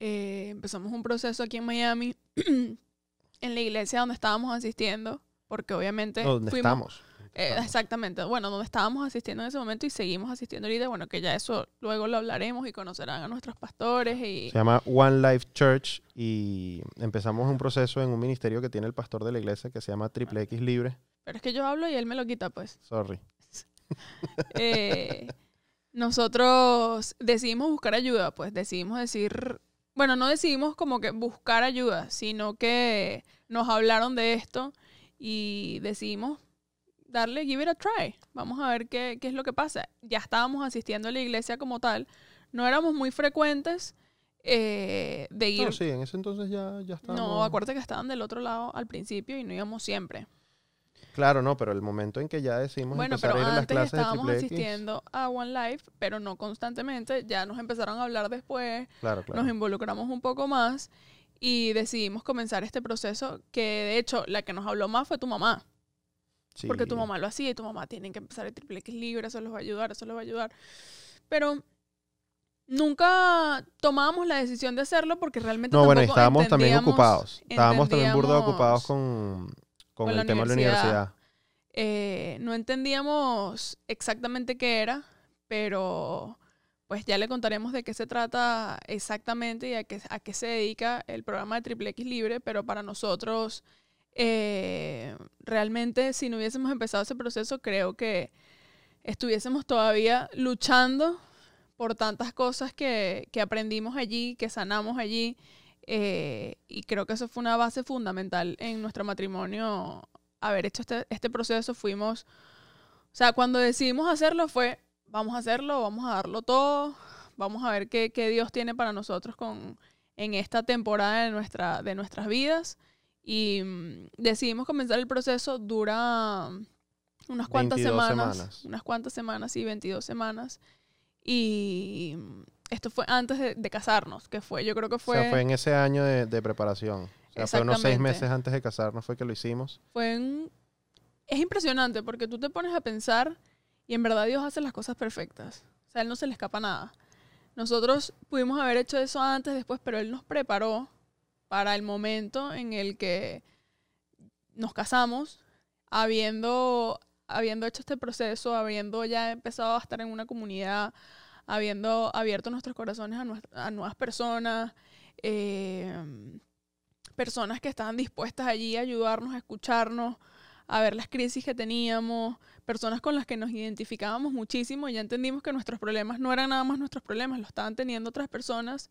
eh, empezamos un proceso aquí en Miami, en la iglesia donde estábamos asistiendo, porque obviamente ¿Dónde fuimos... estamos? Eh, exactamente, bueno, donde estábamos asistiendo en ese momento y seguimos asistiendo ahorita, bueno, que ya eso luego lo hablaremos y conocerán a nuestros pastores y... Se llama One Life Church y empezamos un proceso en un ministerio que tiene el pastor de la iglesia que se llama Triple X Libre. Pero es que yo hablo y él me lo quita, pues. Sorry. Eh, nosotros decidimos buscar ayuda, pues decidimos decir, bueno, no decidimos como que buscar ayuda, sino que nos hablaron de esto y decidimos darle, give it a try. Vamos a ver qué, qué es lo que pasa. Ya estábamos asistiendo a la iglesia como tal, no éramos muy frecuentes eh, de ir. No, sí, en ese entonces ya, ya estábamos... No, acuérdate que estaban del otro lado al principio y no íbamos siempre. Claro, no, pero el momento en que ya decidimos Bueno, empezar pero a ir a las antes clases de estábamos X... asistiendo a One Life, pero no constantemente. Ya nos empezaron a hablar después, Claro, claro. nos involucramos un poco más y decidimos comenzar este proceso que de hecho la que nos habló más fue tu mamá, Sí. porque tu mamá lo hacía y tu mamá tiene que empezar el triple X libre, eso les va a ayudar, eso les va a ayudar. Pero nunca tomábamos la decisión de hacerlo porque realmente No, bueno, estábamos también ocupados. Estábamos también entendíamos ocupados con, con, con el tema de la universidad. universidad. Eh, no entendíamos exactamente qué era, pero pues ya le contaremos de qué se trata exactamente y a qué, a qué se dedica el programa de Triple X Libre, pero para nosotros eh, realmente si no hubiésemos empezado ese proceso creo que estuviésemos todavía luchando por tantas cosas que, que aprendimos allí, que sanamos allí. eh, y creo que eso fue una base fundamental en nuestro matrimonio haber hecho este, este proceso fuimos, o sea, cuando decidimos hacerlo fue, vamos a hacerlo, vamos a darlo todo, vamos a ver qué, qué Dios tiene para nosotros con, en esta temporada de, nuestra, de nuestras vidas. Y mm, decidimos comenzar el proceso, dura unas cuantas 22 semanas, semanas. unas cuantas semanas, sí, 22 semanas. Y mm, esto fue antes de, de casarnos, que fue, yo creo que O fue... sea, fue en ese año de, de preparación. O sea, fue unos seis meses antes de casarnos fue que lo hicimos. fue un- Es impresionante porque tú te pones a pensar y en verdad Dios hace las cosas perfectas. O sea, a Él no se le escapa nada. Nosotros pudimos haber hecho eso antes, después, pero Él nos preparó para el momento en el que nos casamos, habiendo, habiendo hecho este proceso, habiendo ya empezado a estar en una comunidad, habiendo abierto nuestros corazones a, nuevas personas, eh, personas que estaban dispuestas allí a ayudarnos, a escucharnos, a ver las crisis que teníamos, personas con las que nos identificábamos muchísimo y ya entendimos que nuestros problemas no eran nada más nuestros problemas, lo estaban teniendo otras personas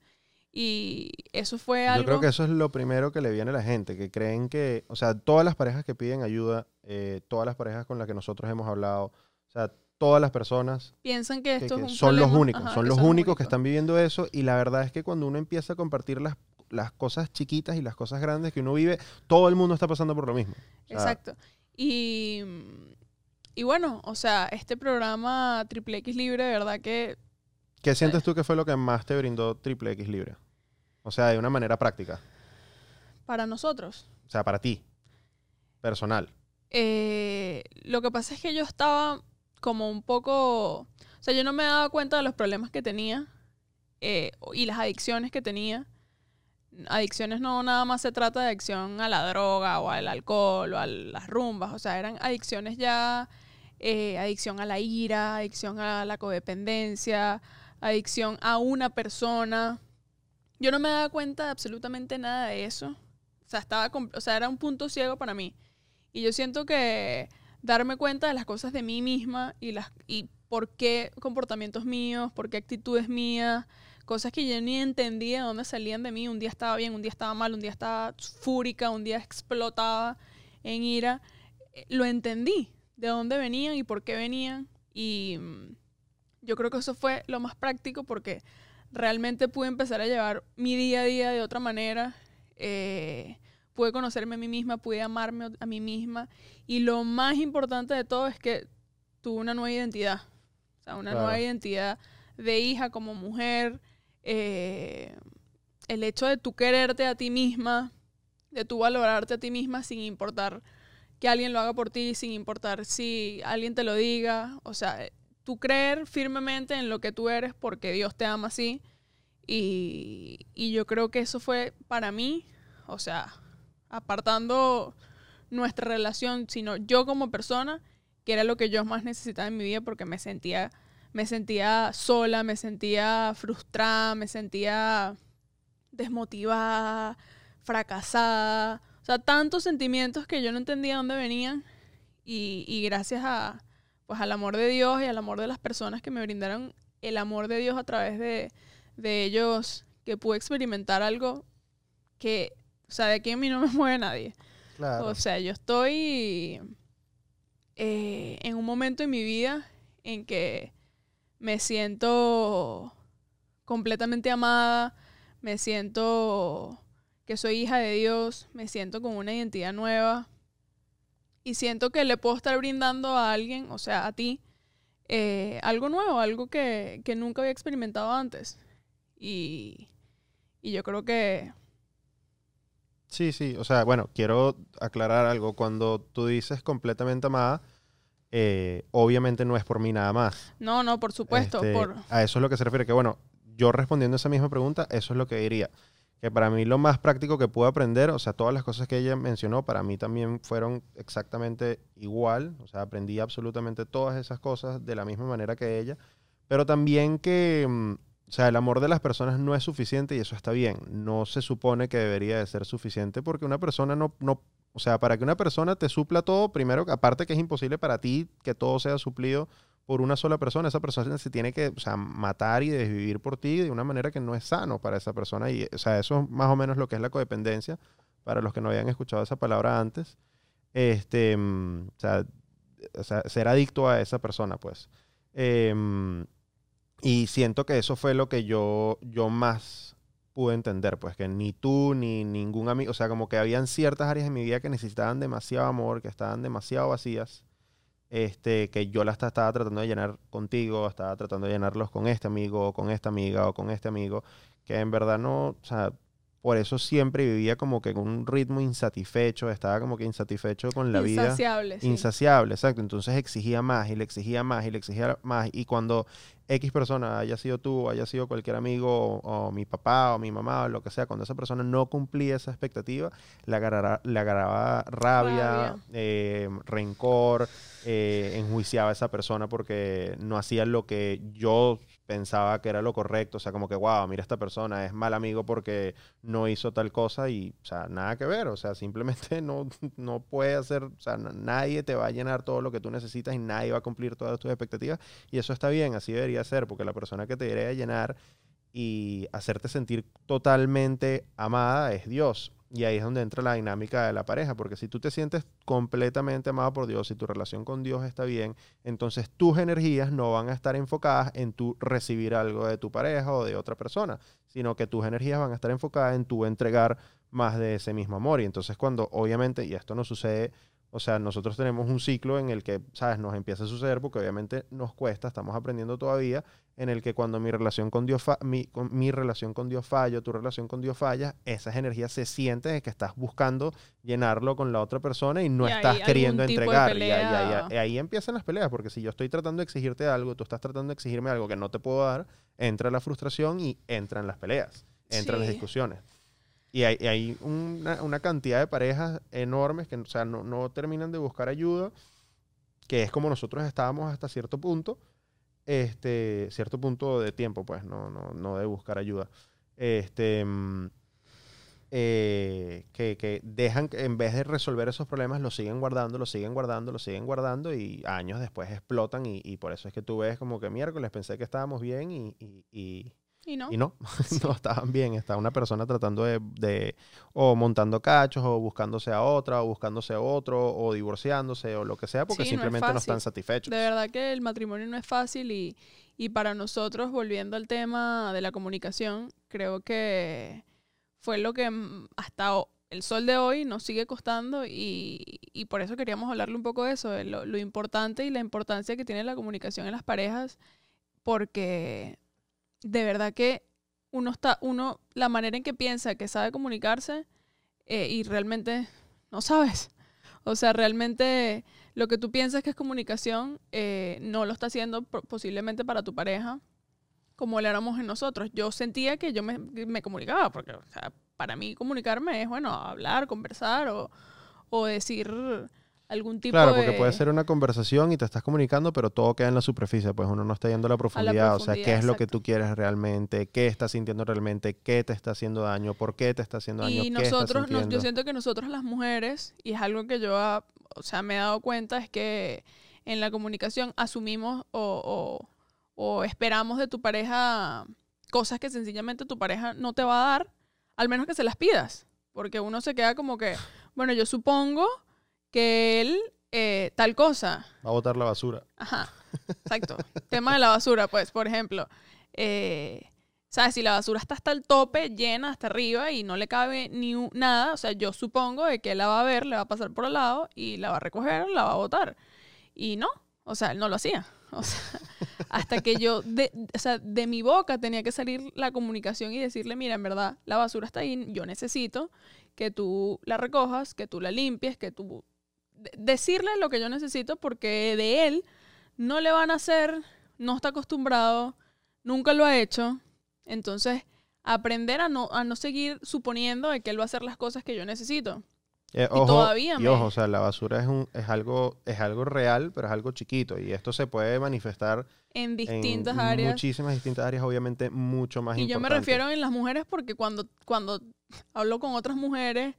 y eso fue algo... Yo creo que eso es lo primero que le viene a la gente, que creen que, o sea, todas las parejas que piden ayuda, eh, todas las parejas con las que nosotros hemos hablado, o sea, todas las personas piensan que que- esto que es un son los únicos, ajá, son los son únicos que están viviendo eso y la verdad es que cuando uno empieza a compartir las, las cosas chiquitas y las cosas grandes que uno vive, todo el mundo está pasando por lo mismo. O sea, Exacto. Y, y bueno, o sea, este programa Triple X Libre, de verdad que ¿Qué sientes tú que fue lo que más te brindó Triple X Libre? O sea, de una manera práctica, para nosotros, o sea, para ti, personal. eh, lo que pasa es que yo estaba como un poco, o sea, yo no me daba cuenta de los problemas que tenía eh, y las adicciones que tenía. Adicciones no nada más se trata de adicción a la droga o al alcohol o a las rumbas, o sea, eran adicciones ya, eh, adicción a la ira, adicción a la codependencia, adicción a una persona. Yo no me daba cuenta de absolutamente nada de eso. O sea, estaba, o sea, era un punto ciego para mí. Y yo siento que darme cuenta de las cosas de mí misma y, las, y por qué comportamientos míos, por qué actitudes mías, cosas que yo ni entendía de dónde salían de mí. Un día estaba bien, un día estaba mal, un día estaba fúrica, un día explotaba en ira. Eh, Lo entendí, de dónde venían y por qué venían. Y mm, yo creo que eso fue lo más práctico porque realmente pude empezar a llevar mi día a día de otra manera. Eh, pude conocerme a mí misma, pude amarme a mí misma. Y lo más importante de todo es que tuve una nueva identidad. O sea, una Claro. nueva identidad de hija como mujer. eh, el hecho de tú quererte a ti misma, de tú valorarte a ti misma sin importar que alguien lo haga por ti, sin importar si alguien te lo diga. O sea, tú creer firmemente en lo que tú eres porque Dios te ama así Y, y yo creo que eso fue para mí, o sea, apartando nuestra relación, sino yo como persona, que era lo que yo más necesitaba en mi vida porque me sentía, me sentía sola, me sentía frustrada, me sentía desmotivada, fracasada. O sea, tantos sentimientos que yo no entendía dónde venían. Y, y gracias a, pues, al amor de Dios y al amor de las personas que me brindaron el amor de Dios a través de, de ellos, que pude experimentar algo que, o sea, de aquí a mí no me mueve nadie. Claro. O sea, yo estoy eh, en un momento en mi vida en que me siento completamente amada, me siento que soy hija de Dios, me siento con una identidad nueva y siento que le puedo estar brindando a alguien, o sea, a ti, eh, algo nuevo, algo que, que nunca había experimentado antes. Y, y yo creo que Sí, sí, o sea, bueno, quiero aclarar algo. Cuando tú dices completamente amada, eh, obviamente no es por mí nada más. no, no, por supuesto, Este, por A eso es lo que se refiere. Que bueno, yo respondiendo a esa misma pregunta, eso es lo que diría. Que para mí lo más práctico que pude aprender, o sea, todas las cosas que ella mencionó, para mí también fueron exactamente igual. O sea, aprendí absolutamente todas esas cosas de la misma manera que ella. Pero también que, mm, o sea, el amor de las personas no es suficiente y eso está bien. No se supone que debería de ser suficiente porque una persona no, no o sea, para que una persona te supla todo, primero, aparte que es imposible para ti que todo sea suplido por una sola persona, esa persona se tiene que, o sea, matar y desvivir por ti de una manera que no es sano para esa persona. Y, o sea, eso es más o menos lo que es la codependencia, para los que no habían escuchado esa palabra antes. Este, mm, o sea, o sea, ser adicto a esa persona, pues. Em, y siento que eso fue lo que yo, yo más pude entender, pues que ni tú ni ningún amigo, o sea, como que habían ciertas áreas en mi vida que necesitaban demasiado amor, que estaban demasiado vacías, este, que yo las ta- estaba tratando de llenar contigo, estaba tratando de llenarlos con este amigo, o con esta amiga, o con este amigo, que en verdad no, o sea, por eso siempre vivía como que con un ritmo insatisfecho, estaba como que insatisfecho con la vida. insaciable. sí. Insaciable, exacto. Entonces exigía más y le exigía más y le exigía más. Y cuando X persona, haya sido tú, haya sido cualquier amigo, o, o mi papá, o mi mamá, o lo que sea, cuando esa persona no cumplía esa expectativa, le agarraba, le agarraba rabia, Rabia. eh, rencor, eh, enjuiciaba a esa persona porque no hacía lo que yo pensaba que era lo correcto. O sea, como que, wow, mira, esta persona es mal amigo porque no hizo tal cosa y, o sea, nada que ver. O sea, simplemente no, no puede hacer, o sea, na- nadie te va a llenar todo lo que tú necesitas y nadie va a cumplir todas tus expectativas. Y eso está bien, así debería ser, porque la persona que te debería llenar y hacerte sentir totalmente amada es Dios. Y ahí es donde entra la dinámica de la pareja, porque si tú te sientes completamente amado por Dios, si tu relación con Dios está bien, entonces tus energías no van a estar enfocadas en tu recibir algo de tu pareja o de otra persona, sino que tus energías van a estar enfocadas en tu entregar más de ese mismo amor. Y entonces cuando obviamente, y esto no sucede, o sea, nosotros tenemos un ciclo en el que, ¿sabes? Nos empieza a suceder porque obviamente nos cuesta, estamos aprendiendo todavía, en el que cuando mi relación con Dios, fa- mi, con- mi relación con Dios falla, tu relación con Dios falla, esas energías se sienten de que estás buscando llenarlo con la otra persona y no Y estás queriendo entregar. Y ahí, ahí- ahí- ahí empiezan las peleas, porque si yo estoy tratando de exigirte algo, tú estás tratando de exigirme algo que no te puedo dar, entra la frustración y entran las peleas, entran las discusiones. Y hay, hay una, una cantidad de parejas enormes que o sea, no, no terminan de buscar ayuda, que es como nosotros estábamos hasta cierto punto, este, cierto punto de tiempo, pues, no, no, no de buscar ayuda. Este, mm, eh, que, que dejan, en vez de resolver esos problemas, los siguen guardando, los siguen guardando, los siguen guardando y años después explotan y, y por eso es que tú ves como que miércoles pensé que estábamos bien y, y- y- Y no. y no, no estaban bien. Está una persona tratando de, de- o montando cachos, o buscándose a otra, o buscándose a otro, o divorciándose, o lo que sea, porque Sí, no es simplemente no, están satisfechos. De verdad que el matrimonio no es fácil y, y para nosotros, volviendo al tema de la comunicación, creo que fue lo que mm, hasta el sol de hoy nos sigue costando y, y por eso queríamos hablarle un poco de eso, de lo, lo importante y la importancia que tiene la comunicación en las parejas, porque de verdad que uno está, uno, la manera en que piensa que sabe comunicarse eh, y realmente no sabes. O sea, realmente lo que tú piensas que es comunicación eh, no lo está haciendo posiblemente para tu pareja. como le éramos en nosotros. Yo sentía que yo me, me comunicaba, porque para mí comunicarme es, bueno, hablar, conversar o, o decir algún tipo Claro, de... porque puede ser una conversación y te estás comunicando, pero todo queda en la superficie, pues uno no está yendo a la profundidad, o sea, qué es lo que tú quieres realmente, qué estás sintiendo realmente, qué te está haciendo daño, por qué te está haciendo daño, Y qué estás nosotros, nos- yo siento que nosotros las mujeres, y es algo que yo, ah, o sea, me he dado cuenta, es que en la comunicación asumimos o, o- o esperamos de tu pareja cosas que sencillamente tu pareja no te va a dar, al menos que se las pidas. Porque uno se queda como que, bueno, yo supongo que él eh, tal cosa, Va a botar la basura. Ajá, exacto. Tema de la basura, pues, por ejemplo. eh, ¿Sabes? Si la basura está hasta el tope, llena hasta arriba y no le cabe ni un- nada, o sea, yo supongo de que él la va a ver, le va a pasar por al lado y la va a recoger, la va a botar. Y no, o sea, él no lo hacía. O sea, hasta que yo, de, o sea, de mi boca tenía que salir la comunicación y decirle, mira, en verdad, la basura está ahí, yo necesito que tú la recojas, que tú la limpies, que tú... de- decirle lo que yo necesito porque de él no le van a hacer, no está acostumbrado, nunca lo ha hecho. Entonces, aprender a no, a no seguir suponiendo de que él va a hacer las cosas que yo necesito. Eh, Y todavía y me- ojo, o sea, la basura es, un, es, algo, es algo real, pero es algo chiquito. Y esto se puede manifestar En distintas en áreas. muchísimas distintas áreas, obviamente mucho más Y yo me refiero en las mujeres porque cuando, cuando hablo con otras mujeres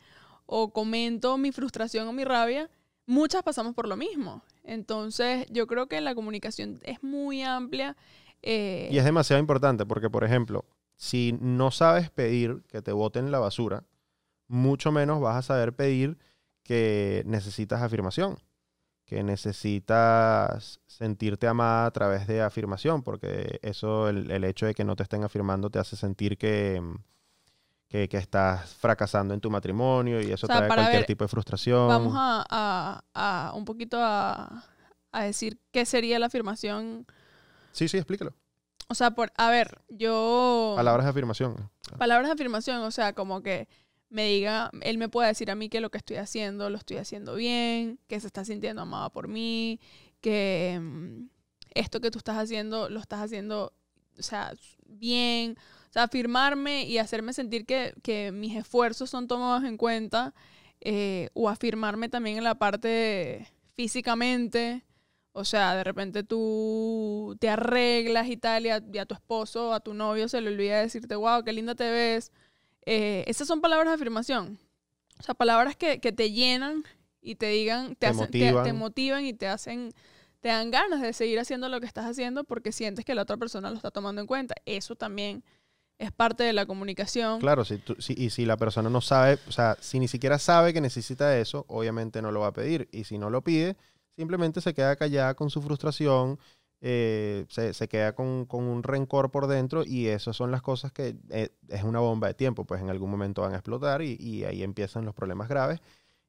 o comento mi frustración o mi rabia, muchas pasamos por lo mismo. Entonces, yo creo que la comunicación es muy amplia. eh, Y es demasiado importante porque, por ejemplo, si no sabes pedir que te boten la basura, mucho menos vas a saber pedir que necesitas afirmación, que necesitas sentirte amada a través de afirmación, porque eso, el, el hecho de que no te estén afirmando te hace sentir que, que, que estás fracasando en tu matrimonio y eso O sea, trae cualquier ver, tipo de frustración. Vamos a, a- a un poquito a, a decir qué sería la afirmación. Sí, sí, explícalo. O sea, por, a ver, yo... Palabras de afirmación. palabras de afirmación, o sea, como que me diga, él me pueda decir a mí que lo que estoy haciendo lo estoy haciendo bien, que se está sintiendo amada por mí, que mm, esto que tú estás haciendo lo estás haciendo, o sea, bien, sea, afirmarme y hacerme sentir que, que mis esfuerzos son tomados en cuenta, eh, o afirmarme también en la parte físicamente. O sea, de repente tú te arreglas y tal, y a, y a tu esposo, a tu novio se le olvida decirte, wow, qué linda te ves. Eh, esas son palabras de afirmación. O sea, palabras que, que te llenan y te digan, te, Te hacen, te- motivan. te motivan y te hacen, te dan ganas de seguir haciendo lo que estás haciendo porque sientes que la otra persona lo está tomando en cuenta. Eso también es parte de la comunicación. Claro, si tú- si- y si la persona no sabe, o sea, si ni siquiera sabe que necesita eso, obviamente no lo va a pedir. Y si no lo pide, simplemente se queda callada con su frustración, eh, se, se queda con, con un rencor por dentro y esas son las cosas que eh, es una bomba de tiempo, pues en algún momento van a explotar y, y ahí empiezan los problemas graves.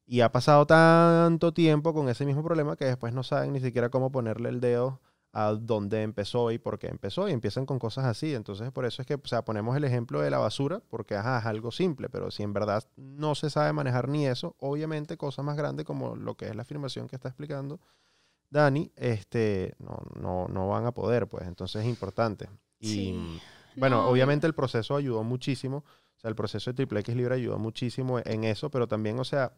Y ha pasado tanto tiempo con ese mismo problema que después no saben ni siquiera cómo ponerle el dedo a dónde empezó y por qué empezó y empiezan con cosas así. Entonces, por eso es que, o sea, ponemos el ejemplo de la basura porque, ajá, es algo simple, pero si en verdad no se sabe manejar ni eso, obviamente cosas más grandes como lo que es la afirmación que está explicando Dani, este, no, no, no van a poder, pues, entonces es importante. Y Sí. bueno, No, obviamente el proceso ayudó muchísimo, o sea, el proceso de Triple X Libre ayudó muchísimo en eso, pero también, o sea,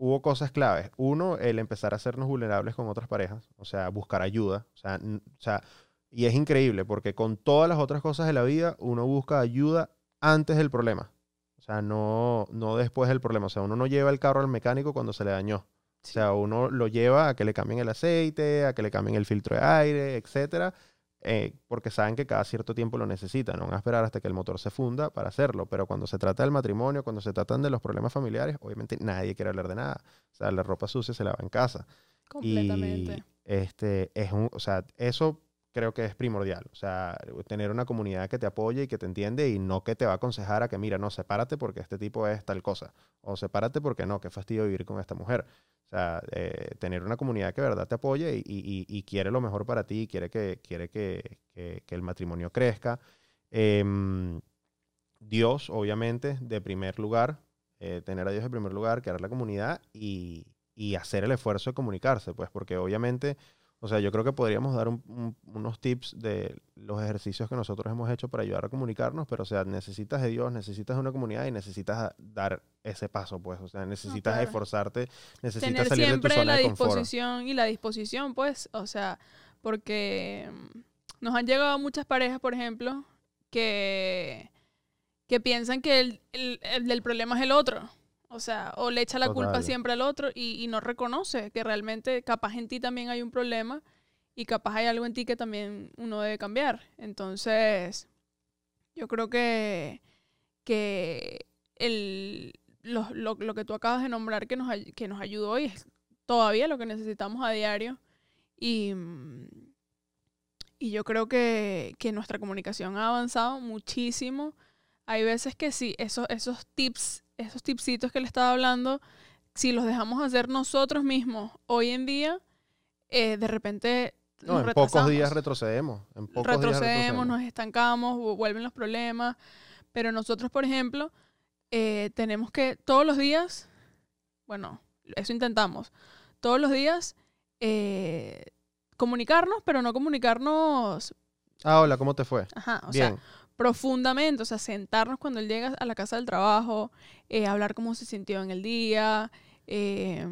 hubo cosas claves. Uno, el empezar a hacernos vulnerables con otras parejas, o sea, buscar ayuda, o sea, o sea, y es increíble porque con todas las otras cosas de la vida, uno busca ayuda antes del problema. O sea, no, no después del problema. O sea, uno no lleva el carro al mecánico cuando se le dañó. O sea, uno lo lleva a que le cambien el aceite, a que le cambien el filtro de aire, etcétera, eh, porque saben que cada cierto tiempo lo necesitan. No van a esperar hasta que el motor se funda para hacerlo. Pero cuando se trata del matrimonio, cuando se tratan de los problemas familiares, obviamente nadie quiere hablar de nada. O sea, la ropa sucia se lava en casa. Completamente. Y este es un, o sea, eso creo que es primordial. O sea, tener una comunidad que te apoye y que te entiende y no que te va a aconsejar a que, mira, no, sepárate porque este tipo es tal cosa. O sepárate porque no, qué fastidio vivir con esta mujer. O sea, eh, tener una comunidad que verdad te apoye y, y- y quiere lo mejor para ti, quiere que, quiere que, que- que el matrimonio crezca. Em, Dios, obviamente, de primer lugar, eh, tener a Dios de primer lugar, crear la comunidad y, y hacer el esfuerzo de comunicarse, pues, porque obviamente O sea, yo creo que podríamos dar un- un- unos tips de los ejercicios que nosotros hemos hecho para ayudar a comunicarnos, pero o sea, necesitas de Dios, necesitas de una comunidad y necesitas dar ese paso, pues. O sea, necesitas esforzarte, necesitas Tener salir de tu siempre zona la de confort. disposición y la disposición, pues, o sea, porque mm, nos han llegado muchas parejas, por ejemplo, que, que piensan que el, el, el problema es el otro. O sea, o le echa la culpa siempre al otro y, y no reconoce que realmente capaz en ti también hay un problema y capaz hay algo en ti que también uno debe cambiar. Entonces, yo creo que, que el, lo, lo- lo que tú acabas de nombrar que nos, que nos ayudó y es todavía lo que necesitamos a diario. Y, mm, y yo creo que, que nuestra comunicación ha avanzado muchísimo. Hay veces que sí, esos, esos tips, esos tipsitos que le estaba hablando, si los dejamos hacer nosotros mismos hoy en día, eh, de repente No, nos en pocos días retrocedemos. En pocos días retrocedemos, retrocedemos. nos estancamos, vu- vuelven los problemas. Pero nosotros, por ejemplo, eh, tenemos que todos los días, bueno, eso intentamos, todos los días eh, comunicarnos, pero no comunicarnos, Ah, hola, ¿cómo te fue? ajá, o Bien. sea, profundamente, o sea, sentarnos cuando él llega a la casa del trabajo, eh, hablar cómo se sintió en el día, eh,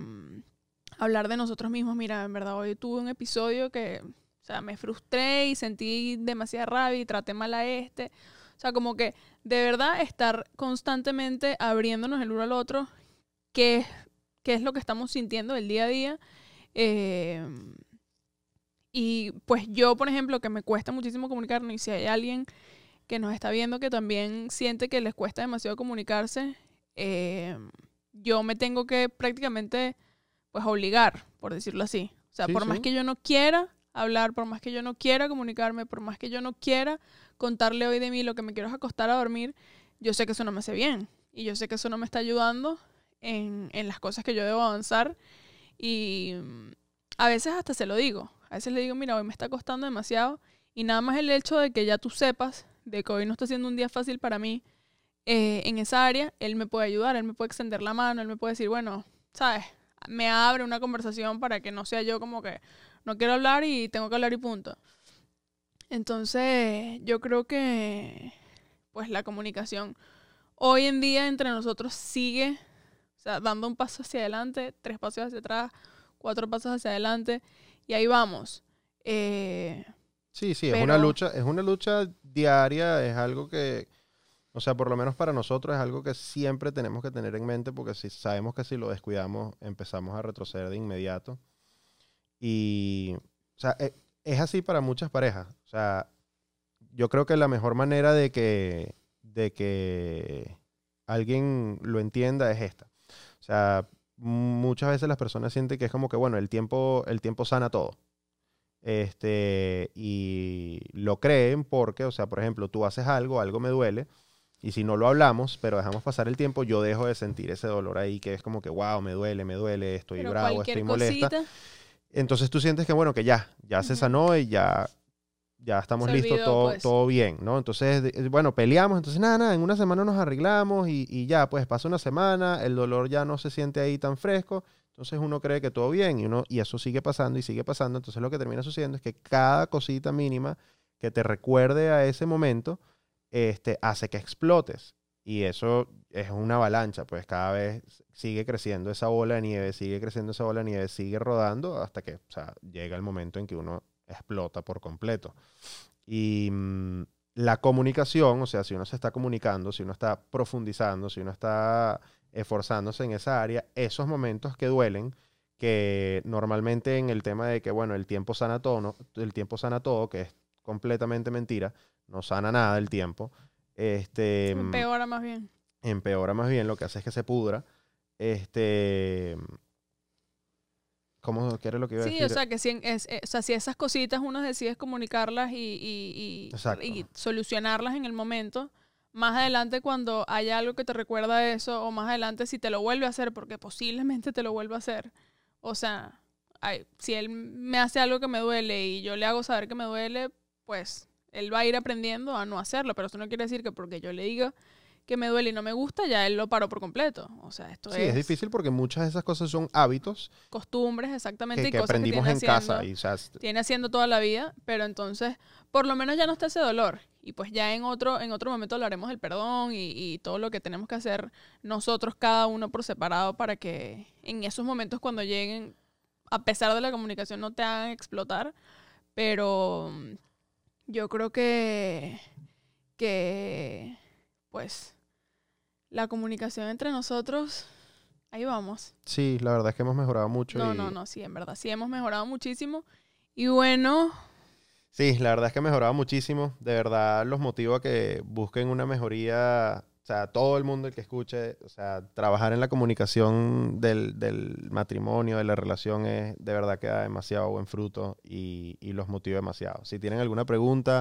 hablar de nosotros mismos. Mira, en verdad hoy tuve un episodio que, o sea, me frustré y sentí demasiada rabia y traté mal a este. O sea, como que de verdad estar constantemente abriéndonos el uno al otro, qué, qué es lo que estamos sintiendo el día a día. Eh, y pues yo, por ejemplo, que me cuesta muchísimo comunicarme, y si hay alguien que nos está viendo que también siente que les cuesta demasiado comunicarse, eh, yo me tengo que prácticamente pues obligar, por decirlo así. O sea, Sí, por sí. más que yo no quiera hablar, por más que yo no quiera comunicarme, por más que yo no quiera contarle hoy de mí lo que me quiero es acostar a dormir, yo sé que eso no me hace bien. Y yo sé que eso no me está ayudando en, en las cosas que yo debo avanzar. Y mm, a veces hasta se lo digo. A veces le digo, mira, hoy me está costando demasiado. Y nada más el hecho de que ya tú sepas de que hoy no está siendo un día fácil para mí eh, en esa área, él me puede ayudar, él me puede extender la mano, él me puede decir, bueno, ¿sabes? Me abre una conversación para que no sea yo como que no quiero hablar y tengo que hablar y punto. Entonces, yo creo que pues la comunicación hoy en día entre nosotros sigue, o sea, dando un paso hacia adelante, tres pasos hacia atrás, cuatro pasos hacia adelante, y ahí vamos. Eh, Sí, sí, es una lucha, es una lucha diaria, es algo que, o sea, por lo menos para nosotros es algo que siempre tenemos que tener en mente porque si sabemos que si lo descuidamos empezamos a retroceder de inmediato. Y, o sea, e- es así para muchas parejas. O sea, yo creo que la mejor manera de que, de que alguien lo entienda es esta. O sea, muchas veces las personas sienten que es como que, bueno, el tiempo, el tiempo sana todo. Este, y lo creen porque, o sea, por ejemplo, tú haces algo, algo me duele, y si no lo hablamos, pero dejamos pasar el tiempo, yo dejo de sentir ese dolor ahí, que es como que, wow, me duele, me duele, estoy pero bravo, estoy molesta. cosita, Entonces tú sientes que, bueno, que ya, ya se Ujú. sanó y ya, ya estamos Se listos, olvidó, todo, pues. todo bien, ¿no? Entonces, bueno, peleamos, entonces nada, nada, en una semana nos arreglamos y, y ya, pues pasa una semana, el dolor ya no se siente ahí tan fresco, entonces uno cree que todo bien y, uno, y eso sigue pasando y sigue pasando, entonces lo que termina sucediendo es que cada cosita mínima que te recuerde a ese momento, este, hace que explotes. Y eso es una avalancha, pues cada vez sigue creciendo esa bola de nieve, sigue creciendo esa bola de nieve, sigue rodando hasta que llega el momento en que uno explota por completo. Y mm, la comunicación, o sea, si uno se está comunicando, si uno está profundizando, si uno está esforzándose en esa área, esos momentos que duelen, que normalmente en el tema de que, bueno, el tiempo sana todo, ¿no? el tiempo sana todo, que es completamente mentira, no sana nada el tiempo, este, empeora más bien. empeora más bien, lo que hace es que se pudra. Este. ¿Cómo qué era lo que iba a Sí, decir? o sea, que si, en- es, eh, o sea, si esas cositas uno decide comunicarlas y, y- y- Exacto. y solucionarlas en el momento, más adelante cuando haya algo que te recuerda eso, o más adelante si te lo vuelve a hacer, porque posiblemente te lo vuelva a hacer, o sea, ay, si él me hace algo que me duele y yo le hago saber que me duele, pues él va a ir aprendiendo a no hacerlo, pero eso no quiere decir que porque yo le diga que me duele y no me gusta, ya él lo paró por completo. O sea, esto Sí, es, es difícil porque muchas de esas cosas son hábitos costumbres exactamente que, y que cosas aprendimos que en tiene casa. haciendo- Y, o sea, tiene haciendo toda la vida, pero entonces por lo menos ya no está ese dolor. Y pues ya en otro, en otro momento hablaremos del perdón y, y todo lo que tenemos que hacer nosotros, cada uno por separado, para que en esos momentos cuando lleguen, a pesar de la comunicación, no te hagan explotar. Pero mm, yo creo que, que pues la comunicación entre nosotros, ahí vamos. sí, la verdad es que hemos mejorado mucho. No, y- no, no, sí, en verdad, sí hemos mejorado muchísimo. Y bueno, Sí, la verdad es que ha mejorado muchísimo. De verdad los motivo a que busquen una mejoría. O sea, todo el mundo el que escuche, o sea, trabajar en la comunicación del, del matrimonio, de la relación, es de verdad que da demasiado buen fruto y, y los motiva demasiado. Si tienen alguna pregunta,